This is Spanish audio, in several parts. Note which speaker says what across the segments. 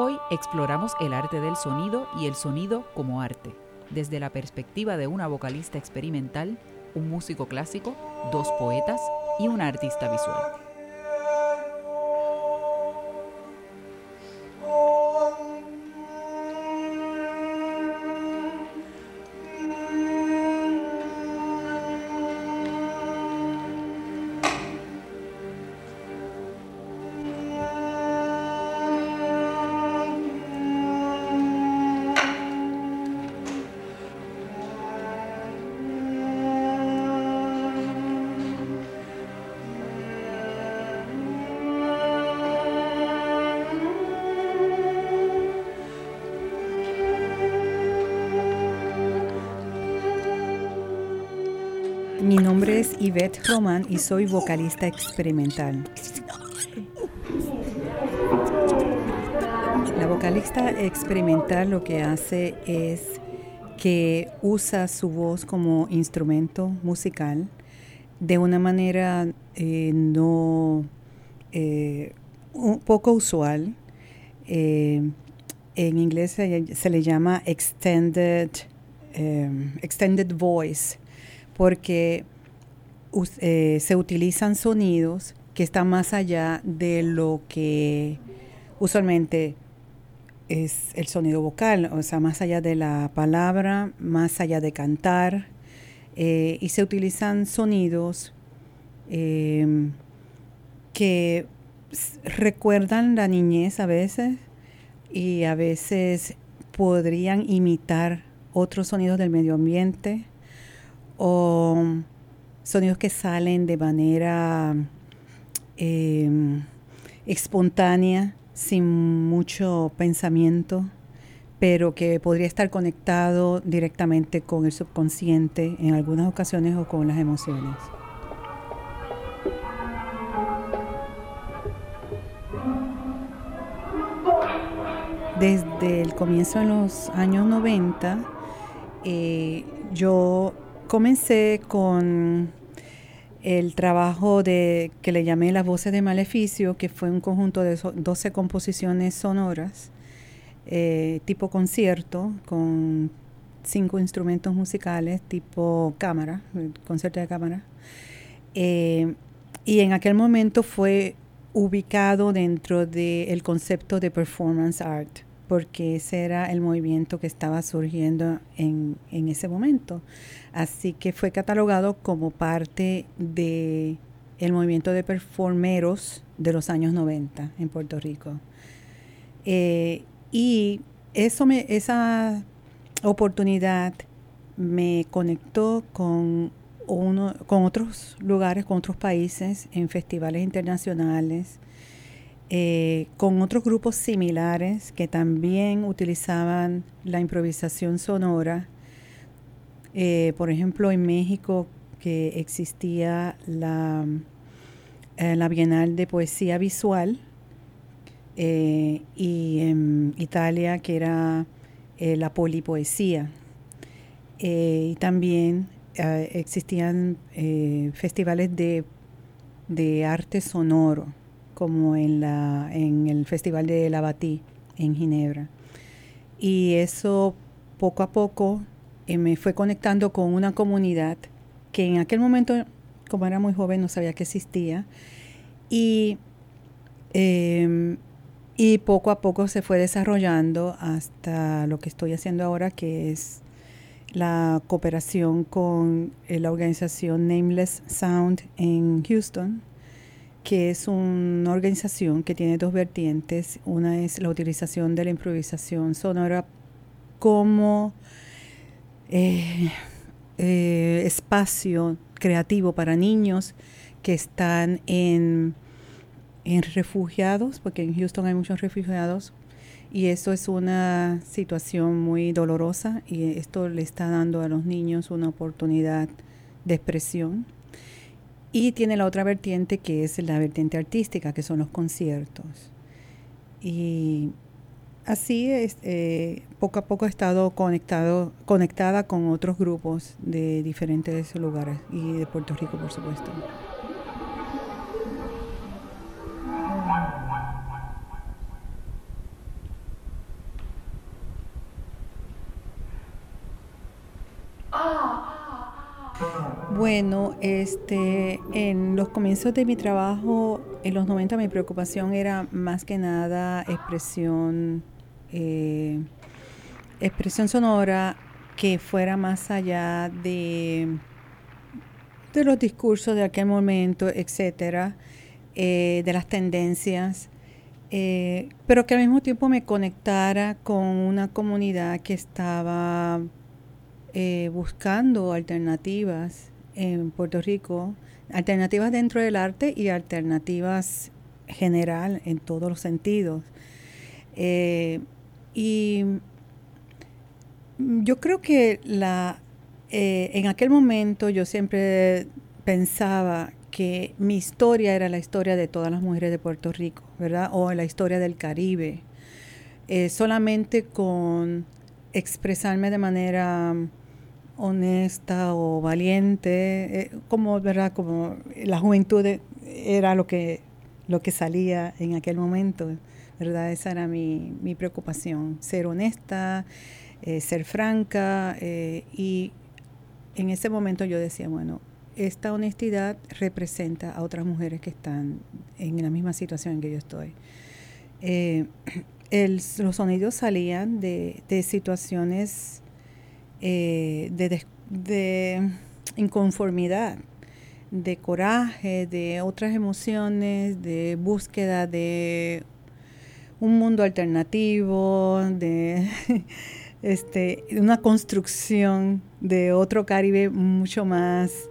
Speaker 1: Hoy exploramos el arte del sonido y el sonido como arte, desde la perspectiva de una vocalista experimental, un músico clásico, dos poetas y una artista visual.
Speaker 2: Yvette Roman y soy vocalista experimental. La vocalista experimental lo que hace es que usa su voz como instrumento musical de una manera eh, no eh, un poco usual. Eh, en inglés se, se, le llama extended, extended voice porque eh, se utilizan sonidos que están más allá de lo que usualmente es el sonido vocal, o sea, más allá de la palabra, más allá de cantar, eh, y se utilizan sonidos em, que recuerdan la niñez a veces y a veces podrían imitar otros sonidos del medio ambiente o sonidos que salen de manera em, espontánea, sin mucho pensamiento, pero que podría estar conectado directamente con el subconsciente en algunas ocasiones o con las emociones. Desde el comienzo de los años 90, eh, yo Comencé con el trabajo de que le llamé Las Voces de Maleficio, que fue un conjunto de 12 composiciones sonoras, eh, tipo concierto, con cinco instrumentos musicales, tipo cámara, concierto de cámara. Eh, y en aquel momento fue ubicado dentro del concepto de performance art porque ese era el movimiento que estaba surgiendo en, ese momento. Así que fue catalogado como parte de el movimiento de performeros de los años 90 en Puerto Rico. Eh, y eso me, esa oportunidad me conectó con, uno, con otros lugares, con otros países, en festivales internacionales, eh, con otros grupos similares que también utilizaban la improvisación sonora. Eh, por ejemplo, en México que existía la, eh, la Bienal de Poesía Visual y en Italia que era la polipoesía. y también existían festivales de, de arte sonoro como en, la, en el Festival de la Batí en Ginebra. Y eso poco a poco eh, me fue conectando con una comunidad que en aquel momento, como era muy joven, no sabía que existía. Y, em, y poco a poco se fue desarrollando hasta lo que estoy haciendo ahora, que es la cooperación con eh, la organización Nameless Sound en Houston, que es una organización que tiene dos vertientes. Una es la utilización de la improvisación sonora como eh, eh, espacio creativo para niños que están en, en refugiados, porque en Houston hay muchos refugiados, y eso es una situación muy dolorosa y esto le está dando a los niños una oportunidad de expresión y tiene la otra vertiente que es la vertiente artística, que son los conciertos. Y así es, eh, poco a poco he estado conectado, conectada con otros grupos de diferentes lugares y de Puerto Rico, por supuesto. Ah. Bueno, este, en los comienzos de mi trabajo, en los 90 mi preocupación era más que nada expresión, eh, expresión sonora que fuera más allá de, de los discursos de aquel momento, etcétera, eh, de las tendencias, eh, pero que al mismo tiempo me conectara con una comunidad que estaba buscando alternativas en Puerto Rico, alternativas dentro del arte y alternativas general en todos los sentidos. Eh, y yo creo que la, eh, en aquel momento yo siempre pensaba que mi historia era la historia de todas las mujeres de Puerto Rico, ¿verdad? O la historia del Caribe. Eh, solamente con expresarme de manera honesta o valiente, eh, como verdad, como la juventud era lo que lo que salía en aquel momento, verdad, esa era mi, mi preocupación, ser honesta, eh, ser franca eh, y en ese momento yo decía, bueno, esta honestidad representa a otras mujeres que están en la misma situación en que yo estoy. los sonidos salían de, de situaciones eh, de, inconformidad, de coraje, de otras emociones, de búsqueda de un mundo alternativo, de este, una construcción de otro Caribe mucho más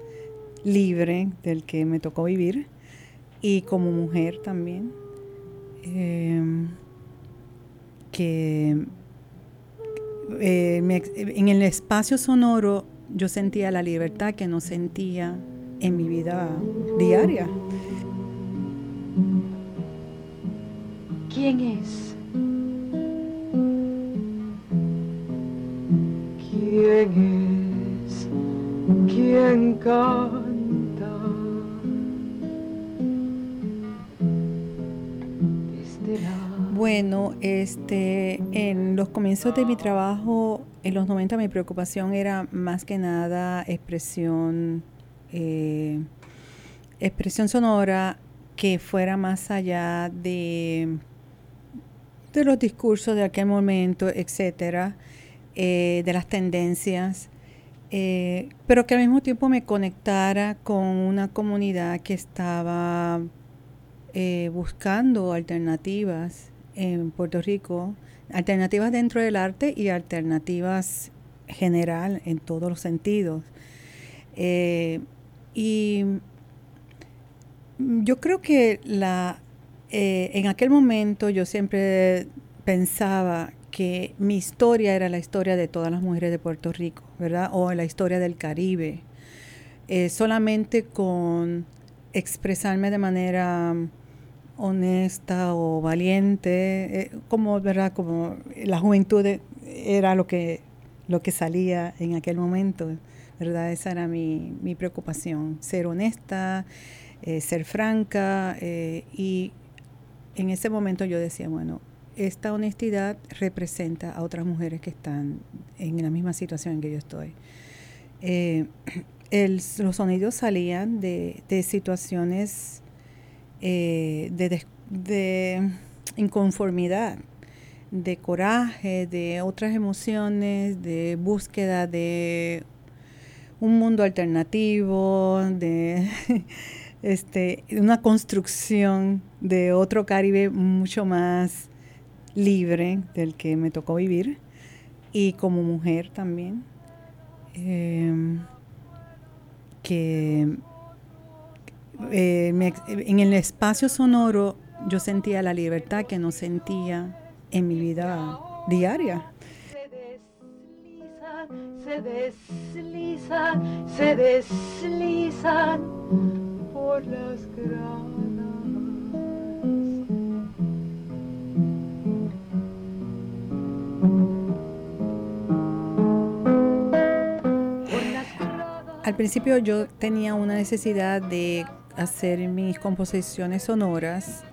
Speaker 2: libre del que me tocó vivir y como mujer también. Em, que eh, en el espacio sonoro yo sentía la libertad que no sentía en mi vida diaria.
Speaker 3: ¿Quién es? ¿Quién es? ¿Quién canta?
Speaker 2: Bueno, este, en los comienzos de mi trabajo, en los 90 mi preocupación era más que nada expresión, eh, expresión sonora que fuera más allá de, de los discursos de aquel momento, etcétera, eh, de las tendencias, eh, pero que al mismo tiempo me conectara con una comunidad que estaba buscando alternativas en Puerto Rico, alternativas dentro del arte y alternativas general en todos los sentidos. Eh, y yo creo que la, eh, en aquel momento yo siempre pensaba que mi historia era la historia de todas las mujeres de Puerto Rico, ¿verdad? O la historia del Caribe. Eh, solamente con expresarme de manera honesta o valiente, eh, como verdad, como la juventud era lo que lo que salía en aquel momento, verdad, esa era mi, mi preocupación, ser honesta, eh, ser franca eh, y en ese momento yo decía, bueno, esta honestidad representa a otras mujeres que están en la misma situación en que yo estoy. los sonidos salían de, de situaciones eh, de, inconformidad, de coraje, de otras emociones, de búsqueda de un mundo alternativo, de este, una construcción de otro Caribe mucho más libre del que me tocó vivir y como mujer también. Em, que eh, en el espacio sonoro yo sentía la libertad que no sentía en mi vida diaria.
Speaker 3: Se deslizan, se deslizan por las gradas.
Speaker 2: Al principio yo tenía una necesidad de hacer mis composiciones sonoras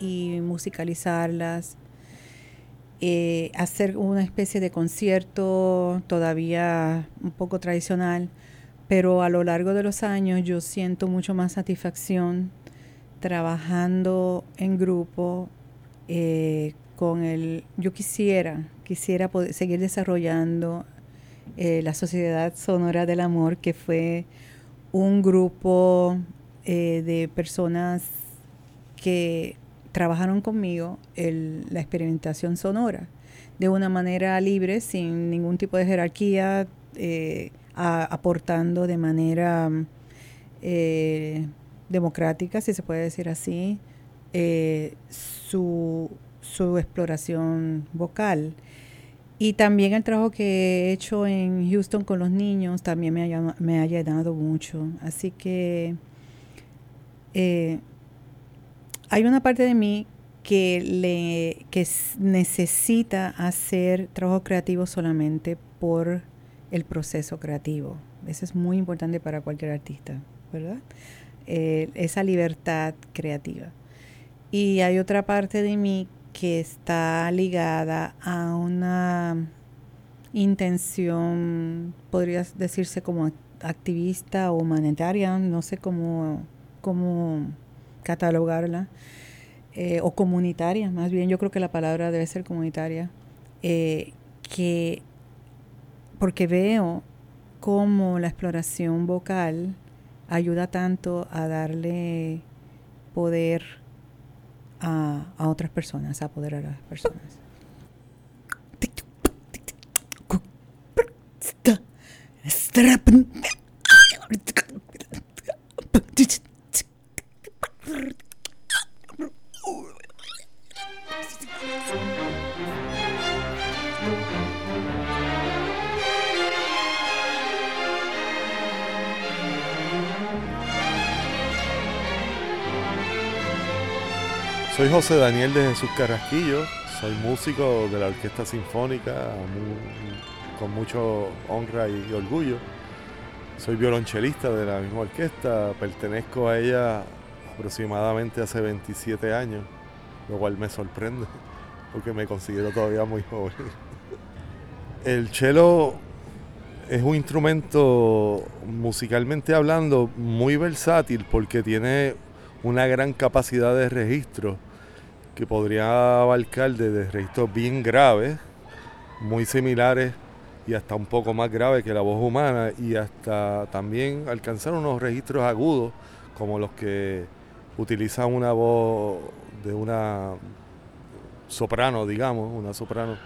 Speaker 2: y musicalizarlas, eh, hacer una especie de concierto todavía un poco tradicional, pero a lo largo de los años yo siento mucho más satisfacción trabajando en grupo eh, con el, yo quisiera, quisiera poder seguir desarrollando eh, la Sociedad Sonora del Amor, que fue un grupo eh, de personas que trabajaron conmigo la experimentación sonora de una manera libre, sin ningún tipo de jerarquía, eh, aportando de manera eh, democrática, si se puede decir así, eh, su, su, exploración vocal. Y también el trabajo que he hecho en Houston con los niños también me ha, me ha llenado mucho. Así que hay una parte de mí que, le, que necesita hacer trabajo creativo solamente por el proceso creativo. Eso es muy importante para cualquier artista, ¿verdad? Eh, esa libertad creativa. Y hay otra parte de mí que está ligada a una intención, podría decirse como activista o humanitaria, no sé cómo, cómo catalogarla, eh, o comunitaria, más bien yo creo que la palabra debe ser comunitaria, eh, que porque veo cómo la exploración vocal ayuda tanto a darle poder a, a otras personas, a poder a las personas.
Speaker 4: José Daniel de Jesús Carrasquillo, soy músico de la Orquesta Sinfónica con mucho honra y orgullo. Soy violonchelista de la misma orquesta, pertenezco a ella aproximadamente hace 27 años, lo cual me sorprende porque me considero todavía muy joven. El cello es un instrumento musicalmente hablando muy versátil porque tiene una gran capacidad de registro que podría abarcar desde registros bien graves, muy similares y hasta un poco más graves que la voz humana y hasta también alcanzar unos registros agudos como los que utiliza una voz de una soprano, digamos, una soprano.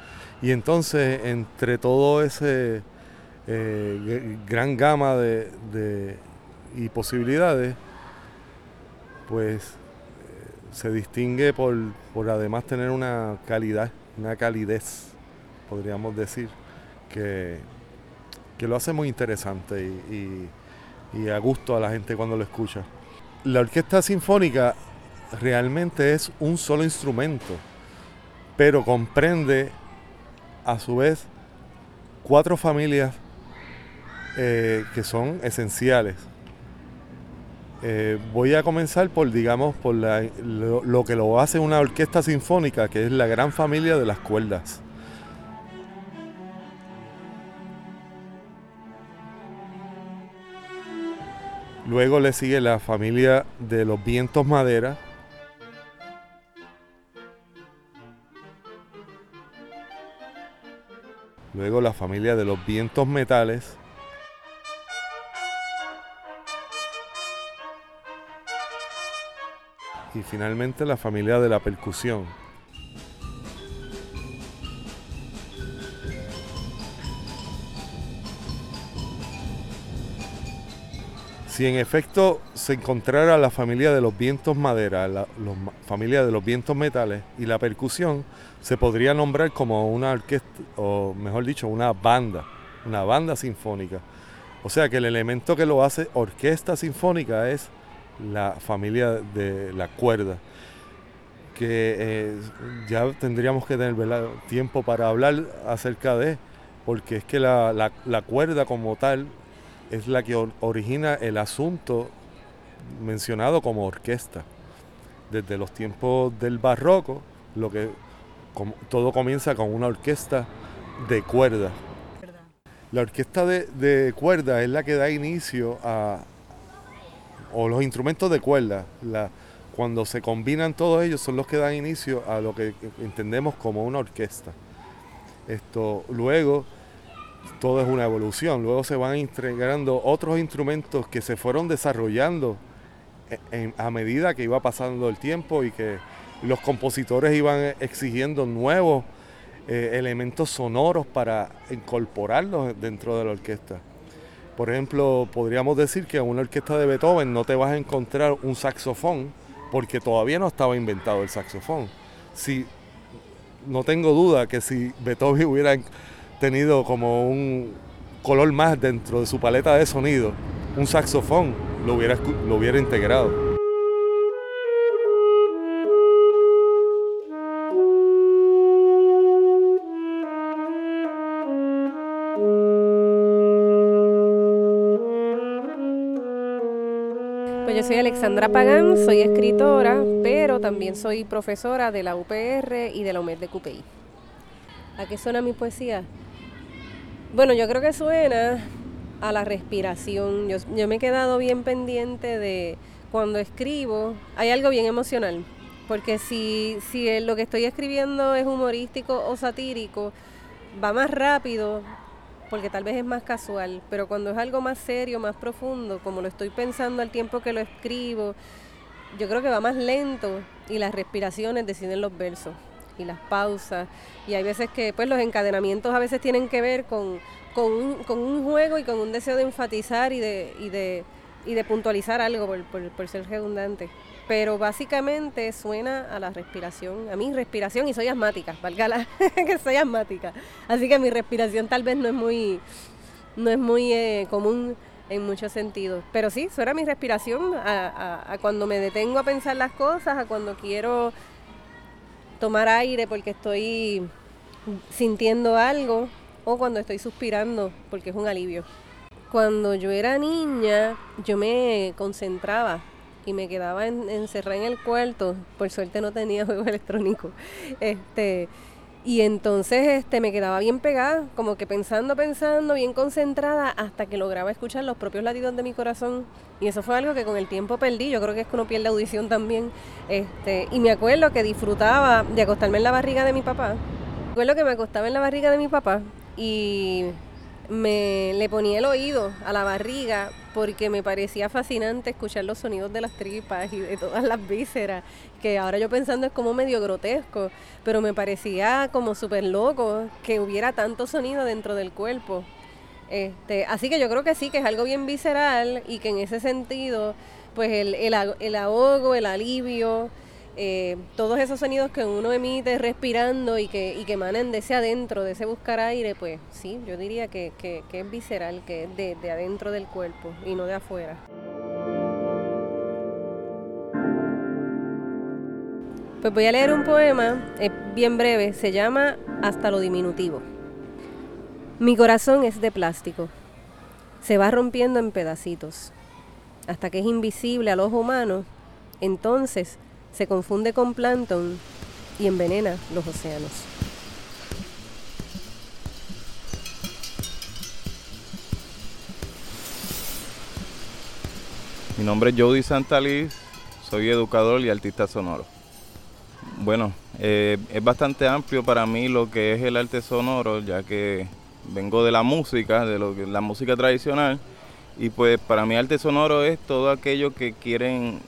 Speaker 4: Y entonces entre todo ese eh, gran gama de y posibilidades, pues se distingue por, además tener una calidad, una calidez, podríamos decir, que, que lo hace muy interesante y, y, a gusto a la gente cuando lo escucha. La orquesta sinfónica realmente es un solo instrumento, pero comprende a su vez cuatro familias eh, que son esenciales. Eh, voy a comenzar por, digamos, por lo, que lo hace una orquesta sinfónica, que es la gran familia de las cuerdas. Luego le sigue la familia de los vientos madera. Luego la familia de los vientos metales. Y finalmente la familia de la percusión. Si en efecto se encontrara la familia de los vientos madera, la familia de los vientos metales y la percusión, se podría nombrar como una orquesta, o mejor dicho, una banda, una banda sinfónica. O sea que el elemento que lo hace orquesta sinfónica es la familia de la cuerda, que eh, ya tendríamos que tener tiempo para hablar acerca de, porque es que la, cuerda como tal es la que origina el asunto mencionado como orquesta. Desde los tiempos del barroco, lo que todo comienza con una orquesta de cuerda. La orquesta de, de cuerda es la que da inicio a, o los instrumentos de cuerda, la, cuando se combinan todos ellos son los que dan inicio a lo que entendemos como una orquesta. Esto luego todo es una evolución, luego se van integrando otros instrumentos que se fueron desarrollando e, a medida que iba pasando el tiempo y que los compositores iban exigiendo nuevos eh, elementos sonoros para incorporarlos dentro de la orquesta. Por ejemplo, podríamos decir que en una orquesta de Beethoven no te vas a encontrar un saxofón porque todavía no estaba inventado el saxofón. Si, no tengo duda que si Beethoven hubiera tenido como un color más dentro de su paleta de sonido, un saxofón lo hubiera, lo hubiera integrado.
Speaker 5: Soy Alexandra Pagán, soy escritora, pero también soy profesora de la UPR y de la UMED de CUPI. ¿A qué suena mi poesía? Bueno, yo creo que suena a la respiración. Yo, me he quedado bien pendiente de cuando escribo, hay algo bien emocional, porque si lo que estoy escribiendo es humorístico o satírico, va más rápido, porque tal vez es más casual, pero cuando es algo más serio, más profundo, como lo estoy pensando al tiempo que lo escribo, yo creo que va más lento y las respiraciones deciden los versos y las pausas. Y hay veces que pues los encadenamientos a veces tienen que ver con, con, un, juego y con un deseo de enfatizar y de, y de, y de puntualizar algo por, por, por ser redundante pero básicamente suena a la respiración, a mi respiración y soy asmática, valga la que soy asmática. Así que mi respiración tal vez no es muy, no es muy eh, común en muchos sentidos. Pero sí, suena mi respiración a, cuando me detengo a pensar las cosas, a cuando quiero tomar aire porque estoy sintiendo algo o cuando estoy suspirando porque es un alivio. Cuando yo era niña, yo me concentraba y me quedaba encerrada en el cuarto. Por suerte no tenía juego electrónico. Este, y entonces este, me quedaba bien pegada, como que pensando, pensando, bien concentrada, hasta que lograba escuchar los propios latidos de mi corazón. Y eso fue algo que con el tiempo perdí. Yo creo que es que uno pierde audición también. Este, y me acuerdo que disfrutaba de acostarme en la barriga de mi papá. Me acuerdo que me acostaba en la barriga de mi papá y me le ponía el oído a la barriga porque me parecía fascinante escuchar los sonidos de las tripas y de todas las vísceras, que ahora yo pensando es como medio grotesco, pero me parecía como súper loco que hubiera tanto sonido dentro del cuerpo. Este, así que yo creo que sí, que es algo bien visceral y que en ese sentido, pues el, el, el ahogo, el alivio, eh, todos esos sonidos que uno emite respirando y que, y que emanan de ese adentro, de ese buscar aire, pues sí, yo diría que, es visceral, que es de, de adentro del cuerpo y no de afuera. Pues voy a leer un poema, es bien breve, se llama Hasta lo diminutivo. Mi corazón es de plástico, se va rompiendo en pedacitos, hasta que es invisible al ojo humano, entonces se confunde con plancton y envenena los océanos.
Speaker 6: Mi nombre es Jody Santaliz, soy educador y artista sonoro. Bueno, eh, es bastante amplio para mí lo que es el arte sonoro, ya que vengo de la música, de lo que la música tradicional, y pues para mí arte sonoro es todo aquello que quieren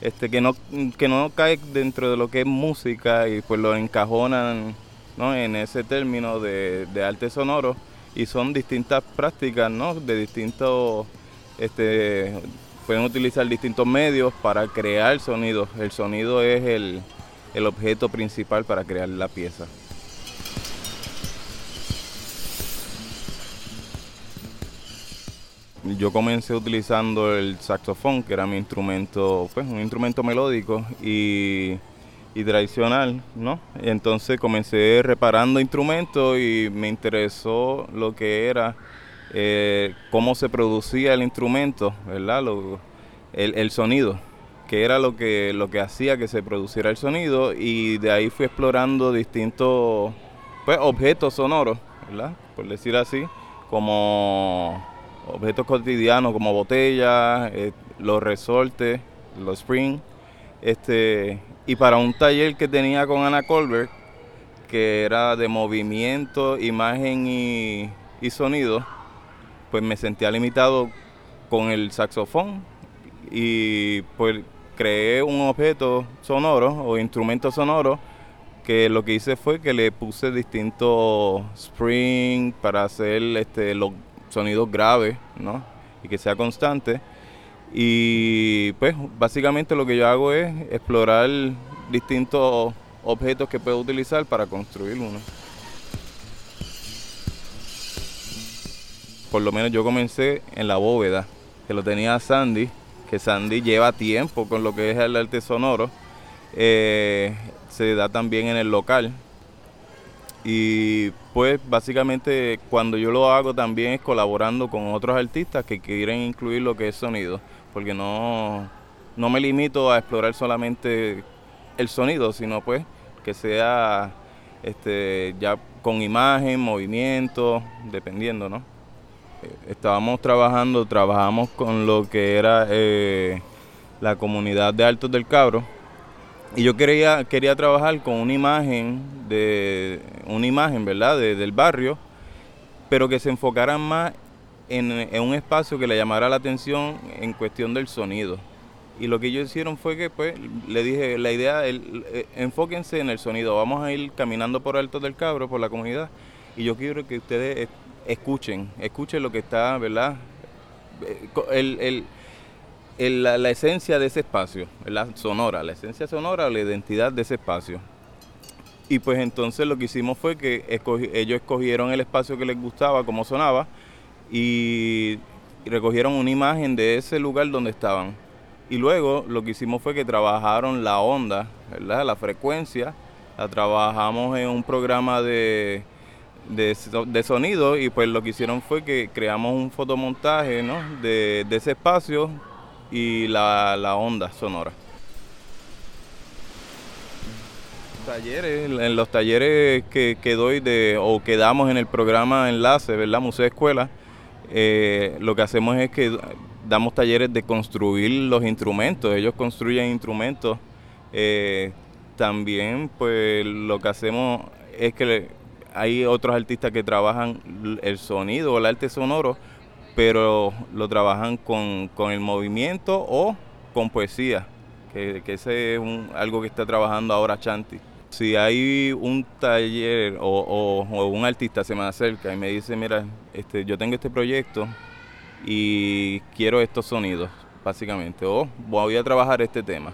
Speaker 6: este que no que no cae dentro de lo que es música y pues lo encajonan ¿no? en ese término de, arte sonoro y son distintas prácticas ¿no? de distintos este pueden utilizar distintos medios para crear sonidos el sonido es el, el objeto principal para crear la pieza yo comencé utilizando el saxofón, que era mi instrumento, pues un instrumento melódico y, tradicional, ¿no? Entonces comencé reparando instrumentos y me interesó lo que era eh, cómo se producía el instrumento, ¿verdad? el, sonido, que era lo que, lo que hacía que se produciera el sonido y de ahí fui explorando distintos pues, objetos sonoros, ¿verdad? Por decir así como objetos cotidianos como botellas, eh, los resortes, los springs, este, y para un taller que tenía con Ana Colbert, que era de movimiento, imagen y, y sonido, pues me sentía limitado con el saxofón y pues creé un objeto sonoro o instrumento sonoro que lo que hice fue que le puse distintos springs para hacer este, los sonidos graves, ¿no? Y que sea constante. Y pues básicamente lo que yo hago es explorar distintos objetos que puedo utilizar para construir uno. Por lo menos yo comencé en la bóveda, que lo tenía Sandy, que Sandy lleva tiempo con lo que es el arte sonoro. Eh, se da también en el local. Y pues básicamente cuando yo lo hago también es colaborando con otros artistas que quieren incluir lo que es sonido, porque no, no me limito a explorar solamente el sonido, sino pues que sea este, ya con imagen, movimiento, dependiendo, ¿no? Eh, estábamos trabajando, trabajamos con lo que era eh, la comunidad de Altos del Cabro, y yo quería, quería trabajar con una imagen, de, una imagen ¿verdad? del barrio, pero que se enfocara más en, un espacio que le llamara la atención en cuestión del sonido. Y lo que ellos hicieron fue que pues le dije, la idea, el, eh, enfóquense en el sonido, vamos a ir caminando por Alto del Cabro, por la comunidad, y yo quiero que ustedes escuchen, escuchen lo que está, ¿verdad? Eh, el, la, esencia de ese espacio, la sonora, la esencia sonora, la identidad de ese espacio. Y pues entonces lo que hicimos fue que ellos escogieron el espacio que les gustaba, cómo sonaba, y, recogieron una imagen de ese lugar donde estaban. Y luego lo que hicimos fue que trabajaron la onda, la frecuencia, la trabajamos en un programa de, de, sonido y pues lo que hicieron fue que creamos un fotomontaje ¿no? de ese espacio y la, onda sonora. Talleres, en los talleres que, que, doy de, o que damos en el programa Enlace, ¿verdad? Museo Escuela, eh, lo que hacemos es que damos talleres de construir los instrumentos, ellos construyen instrumentos. Eh, también pues lo que hacemos es que hay otros artistas que trabajan el sonido el arte sonoro pero lo trabajan con, el movimiento o con poesía, que, ese es algo que está trabajando ahora Chanti. Si hay un taller o, un artista se me acerca y me dice, mira, este, yo tengo este proyecto y quiero estos sonidos, básicamente, o voy a trabajar este tema.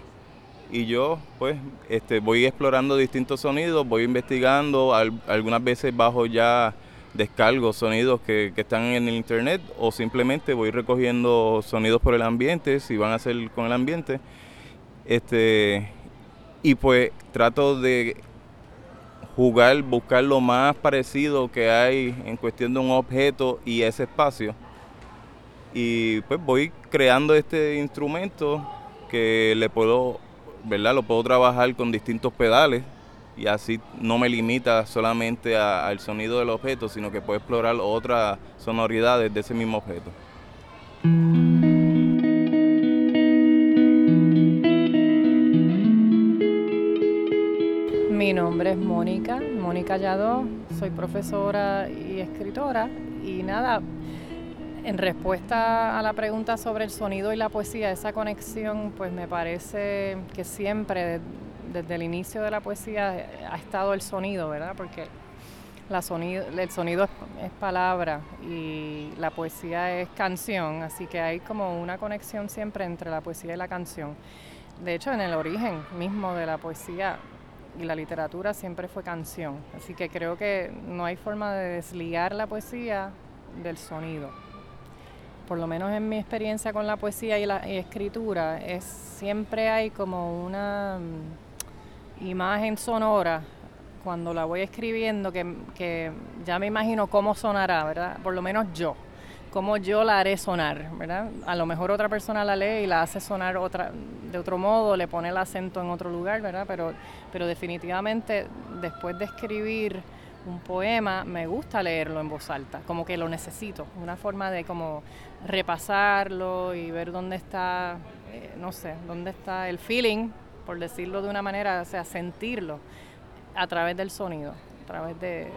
Speaker 6: Y yo, pues, este, voy explorando distintos sonidos, voy investigando, algunas veces bajo ya descargo sonidos que, están en el internet o simplemente voy recogiendo sonidos por el ambiente, si van a ser con el ambiente. Este, y pues trato de jugar, buscar lo más parecido que hay en cuestión de un objeto y ese espacio. Y pues voy creando este instrumento que le puedo, ¿verdad? Lo puedo trabajar con distintos pedales y así no me limita solamente al sonido del objeto, sino que puedo explorar otras sonoridades de ese mismo objeto.
Speaker 7: Mi nombre es Mónica, Mónica Yadó, soy profesora y escritora y nada, en respuesta a la pregunta sobre el sonido y la poesía, esa conexión pues me parece que siempre desde el inicio de la poesía ha estado el sonido, ¿verdad? Porque la sonido, el sonido es, palabra y la poesía es canción, así que hay como una conexión siempre entre la poesía y la canción. De hecho, en el origen mismo de la poesía y la literatura siempre fue canción, así que creo que no hay forma de desligar la poesía del sonido. Por lo menos en mi experiencia con la poesía y la escritura, es siempre hay como una imagen sonora, cuando la voy escribiendo, que, ya me imagino cómo sonará, ¿verdad? Por lo menos yo, cómo yo la haré sonar, ¿verdad? A lo mejor otra persona la lee y la hace sonar otra, de otro modo, le pone el acento en otro lugar, ¿verdad? Pero, pero definitivamente después de escribir un poema, me gusta leerlo en voz alta, como que lo necesito, una forma de como repasarlo y ver dónde está, eh, no sé, dónde está el feeling, por decirlo de una manera, o sea, sentirlo a través del sonido, a través de,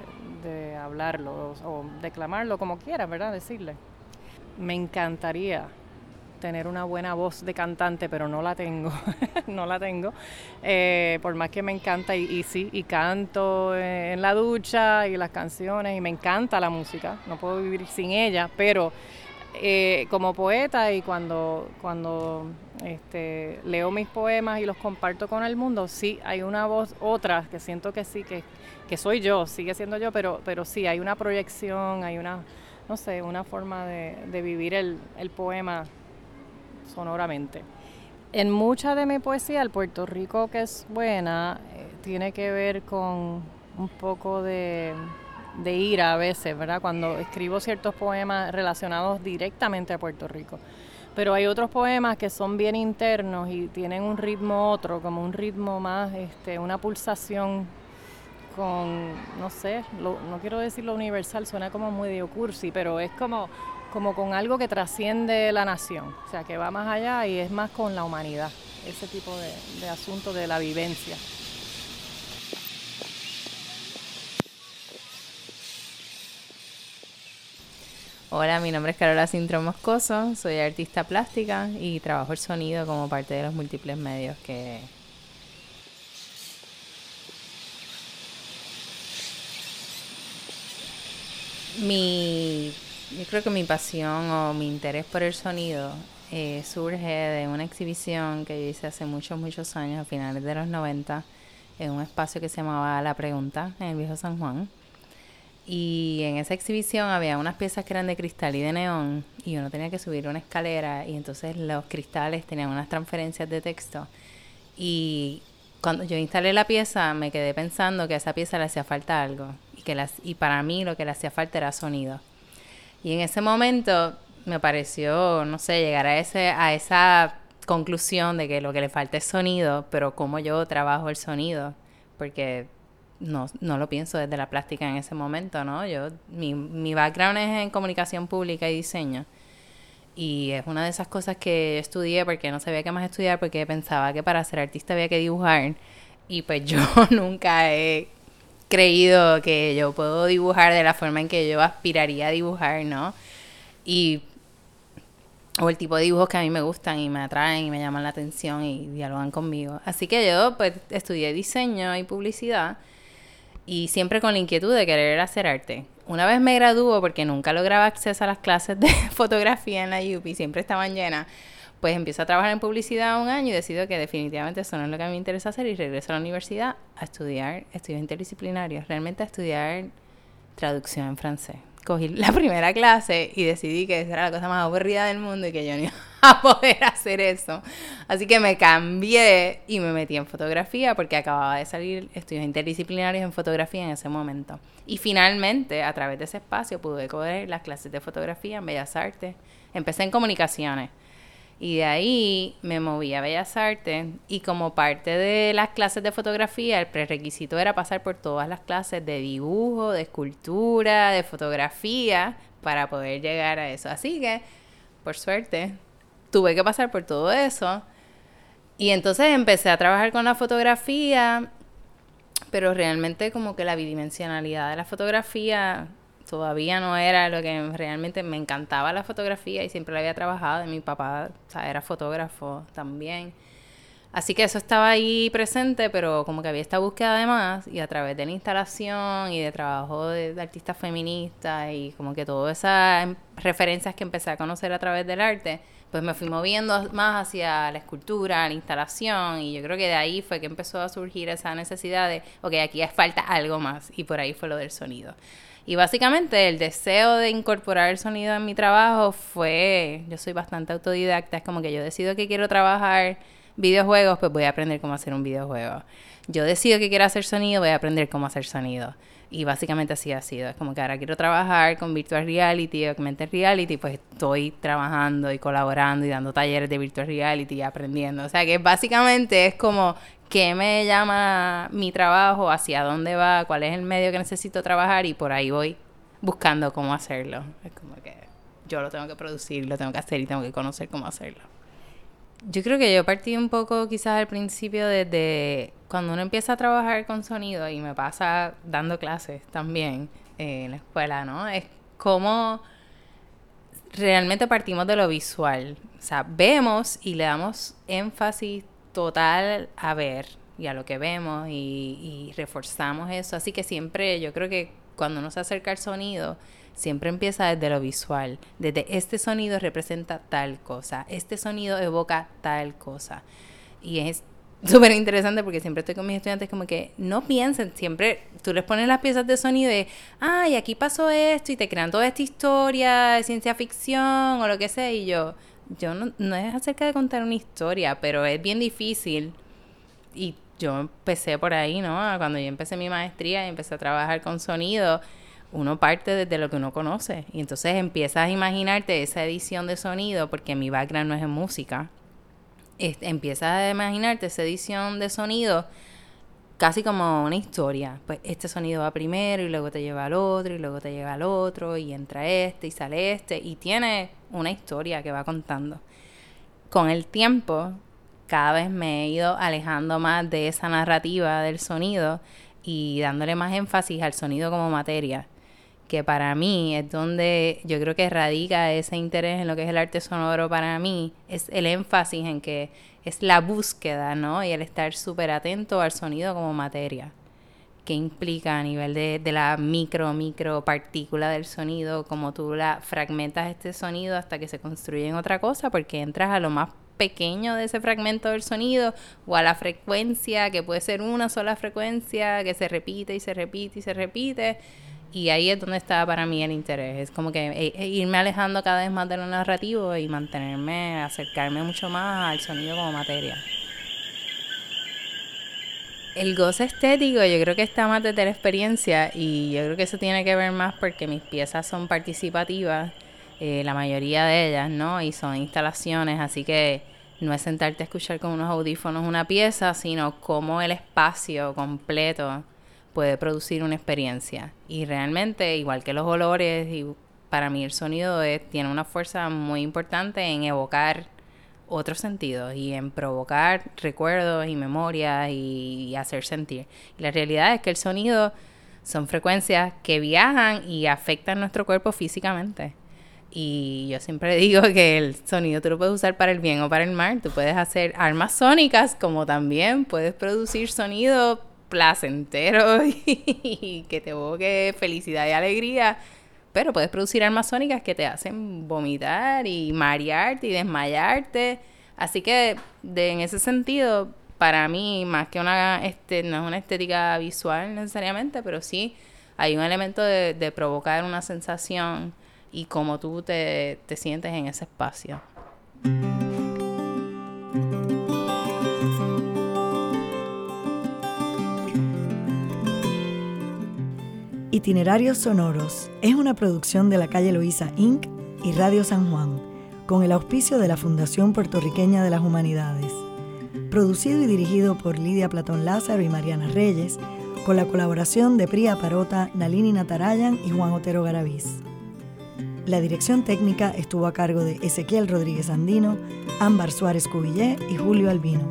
Speaker 7: hablarlo o, declamarlo como quieras, ¿verdad? Decirle. Me encantaría tener una buena voz de cantante, pero no la tengo, no la tengo. Eh, por más que me encanta y, sí, y canto en la ducha y las canciones y me encanta la música, no puedo vivir sin ella, pero eh, como poeta y cuando, cuando este, leo mis poemas y los comparto con el mundo, sí, hay una voz, otra, que siento que sí, que, que soy yo, sigue siendo yo, pero, pero sí, hay una proyección, hay una, no sé, una forma de, de vivir el, el poema sonoramente. En mucha de mi poesía, el Puerto Rico que es buena, eh, tiene que ver con un poco de, de ira a veces, ¿verdad? Cuando escribo ciertos poemas relacionados directamente a Puerto Rico. Pero hay otros poemas que son bien internos y tienen un ritmo otro, como un ritmo más, este, una pulsación con, no sé, no quiero decir lo universal, suena como muy cursi, pero es como como con algo que trasciende la nación, o sea, que va más allá y es más con la humanidad, ese tipo de, de asunto de la vivencia.
Speaker 8: Hola, mi nombre es Carola Sintro Moscoso, soy artista plástica y trabajo el sonido como parte de los múltiples medios que... Mi yo creo que mi pasión o mi interés por el sonido eh, surge de una exhibición que yo hice hace muchos, muchos años, a finales de los 90, en un espacio que se llamaba La Pregunta, en el Viejo San Juan. Y en esa exhibición había unas piezas que eran de cristal y de neón, y uno tenía que subir una escalera, y entonces los cristales tenían unas transferencias de texto. Y cuando yo instalé la pieza, me quedé pensando que a esa pieza le hacía falta algo, y, que las, y para mí lo que le hacía falta era sonido. Y en ese momento me pareció, no sé, llegar a, ese, a esa conclusión de que lo que le falta es sonido, pero cómo yo trabajo el sonido, porque no, no lo pienso desde la plástica en ese momento, ¿no? Yo, mi, mi background es en comunicación pública y diseño. Y es una de esas cosas que estudié porque no sabía qué más estudiar, porque pensaba que para ser artista había que dibujar. Y pues yo nunca he creído que yo puedo dibujar de la forma en que yo aspiraría a dibujar, ¿no? Y o el tipo de dibujos que a mí me gustan y me atraen y me llaman la atención y dialogan conmigo. Así que yo pues estudié diseño y publicidad y siempre con la inquietud de querer hacer arte. Una vez me graduó porque nunca lograba acceso a las clases de fotografía en la UPI, siempre estaban llenas pues empiezo a trabajar en publicidad un año y decido que definitivamente eso no es lo que a mí me interesa hacer y regreso a la universidad a estudiar estudios interdisciplinarios, realmente a estudiar traducción en francés. Cogí la primera clase y decidí que esa era la cosa más aburrida del mundo y que yo iba a poder hacer eso. Así que me cambié y me metí en fotografía porque acababa de salir estudios interdisciplinarios en fotografía en ese momento. Y finalmente, a través de ese espacio, pude coger las clases de fotografía en Bellas Artes. Empecé en comunicaciones y de ahí me moví a Bellas Artes y como parte de las clases de fotografía, el prerequisito era pasar por todas las clases de dibujo, de escultura, de fotografía, para poder llegar a eso. Así que, por suerte, tuve que pasar por todo eso. Y entonces empecé a trabajar con la fotografía, pero realmente como que la bidimensionalidad de la fotografía todavía no era lo que realmente me encantaba la fotografía y siempre la había trabajado. mi papá era fotógrafo también. Así que eso estaba ahí presente, pero como que había esta búsqueda además y a través de la instalación y de trabajo de, artistas feministas y como que todas esas referencias que empecé a conocer a través del arte, pues me fui moviendo más hacia la escultura, la instalación y yo creo que de ahí fue que empezó a surgir esa necesidad de, ok, aquí falta algo más y por ahí fue lo del sonido. Y básicamente el deseo de incorporar el sonido en mi trabajo fue, yo soy bastante autodidacta, es como que yo decido que quiero trabajar videojuegos, pues voy a aprender cómo hacer un videojuego. Yo decido que quiero hacer sonido, voy a aprender cómo hacer sonido. Y básicamente así ha sido. Es como que ahora quiero trabajar con virtual reality, augmented reality, pues estoy trabajando y colaborando y dando talleres de virtual reality y aprendiendo. O sea que básicamente es como qué me llama mi trabajo, hacia dónde va, cuál es el medio que necesito trabajar y por ahí voy buscando cómo hacerlo. Es como que yo lo tengo que producir, lo tengo que hacer y tengo que conocer cómo hacerlo. Yo creo que yo partí un poco quizás al principio desde cuando uno empieza a trabajar con sonido y me pasa dando clases también eh, en la escuela, ¿no? Es como realmente partimos de lo visual. O sea, vemos y le damos énfasis total a ver y a lo que vemos y, y reforzamos eso. Así que siempre yo creo que cuando uno se acerca al sonido, siempre empieza desde lo visual. Desde este sonido representa tal cosa, este sonido evoca tal cosa. Y es súper interesante porque siempre estoy con mis estudiantes como que no piensen, siempre tú les pones las piezas de sonido de, ay, aquí pasó esto y te crean toda esta historia de ciencia ficción o lo que sea y yo, yo no, no es acerca de contar una historia, pero es bien difícil y yo empecé por ahí, ¿no? Cuando yo empecé mi maestría y empecé a trabajar con sonido, uno parte desde lo que uno conoce y entonces empiezas a imaginarte esa edición de sonido porque mi background no es en música empiezas a imaginarte esa edición de sonido casi como una historia. Pues este sonido va primero y luego te lleva al otro y luego te lleva al otro y entra este y sale este y tiene una historia que va contando. Con el tiempo, cada vez me he ido alejando más de esa narrativa del sonido y dándole más énfasis al sonido como materia que para mí es donde yo creo que radica ese interés en lo que es el arte sonoro para mí, es el énfasis en que es la búsqueda, ¿no? Y el estar súper atento al sonido como materia, que implica a nivel de, de la micro, micro partícula del sonido, como tú la fragmentas este sonido hasta que se construye en otra cosa, porque entras a lo más pequeño de ese fragmento del sonido o a la frecuencia, que puede ser una sola frecuencia que se repite y se repite y se repite y ahí es donde está para mí el interés. Es como que eh, eh, irme alejando cada vez más de lo narrativo y mantenerme, acercarme mucho más al sonido como materia. El goce estético yo creo que está más desde la experiencia y yo creo que eso tiene que ver más porque mis piezas son participativas, eh, la mayoría de ellas, ¿no? Y son instalaciones, así que no es sentarte a escuchar con unos audífonos una pieza, sino como el espacio completo puede producir una experiencia. Y realmente, igual que los olores, y para mí el sonido tiene una fuerza muy importante en evocar otros sentidos y en provocar recuerdos y memorias y, hacer sentir. Y la realidad es que el sonido son frecuencias que viajan y afectan nuestro cuerpo físicamente. Y yo siempre digo que el sonido tú lo puedes usar para el bien o para el mal. Tú puedes hacer armas sónicas como también puedes producir sonido placentero y que te evoque felicidad y alegría, pero puedes producir armas sónicas que te hacen vomitar y marearte y desmayarte. Así que de, en ese sentido, para mí, más que una, este, no es una estética visual necesariamente, pero sí hay un elemento de, de provocar una sensación y cómo tú te, te sientes en ese espacio.
Speaker 9: Itinerarios Sonoros es una producción de la calle Loíza Inc. y Radio San Juan, con el auspicio de la Fundación Puertorriqueña de las Humanidades. Producido y dirigido por Lidia Platón Lázaro y Mariana Reyes, con la colaboración de Priya Parota, Nalini Natarayan y Juan Otero Garaviz. La dirección técnica estuvo a cargo de Ezequiel Rodríguez Andino, Ámbar Suárez Cubillé y Julio Albino.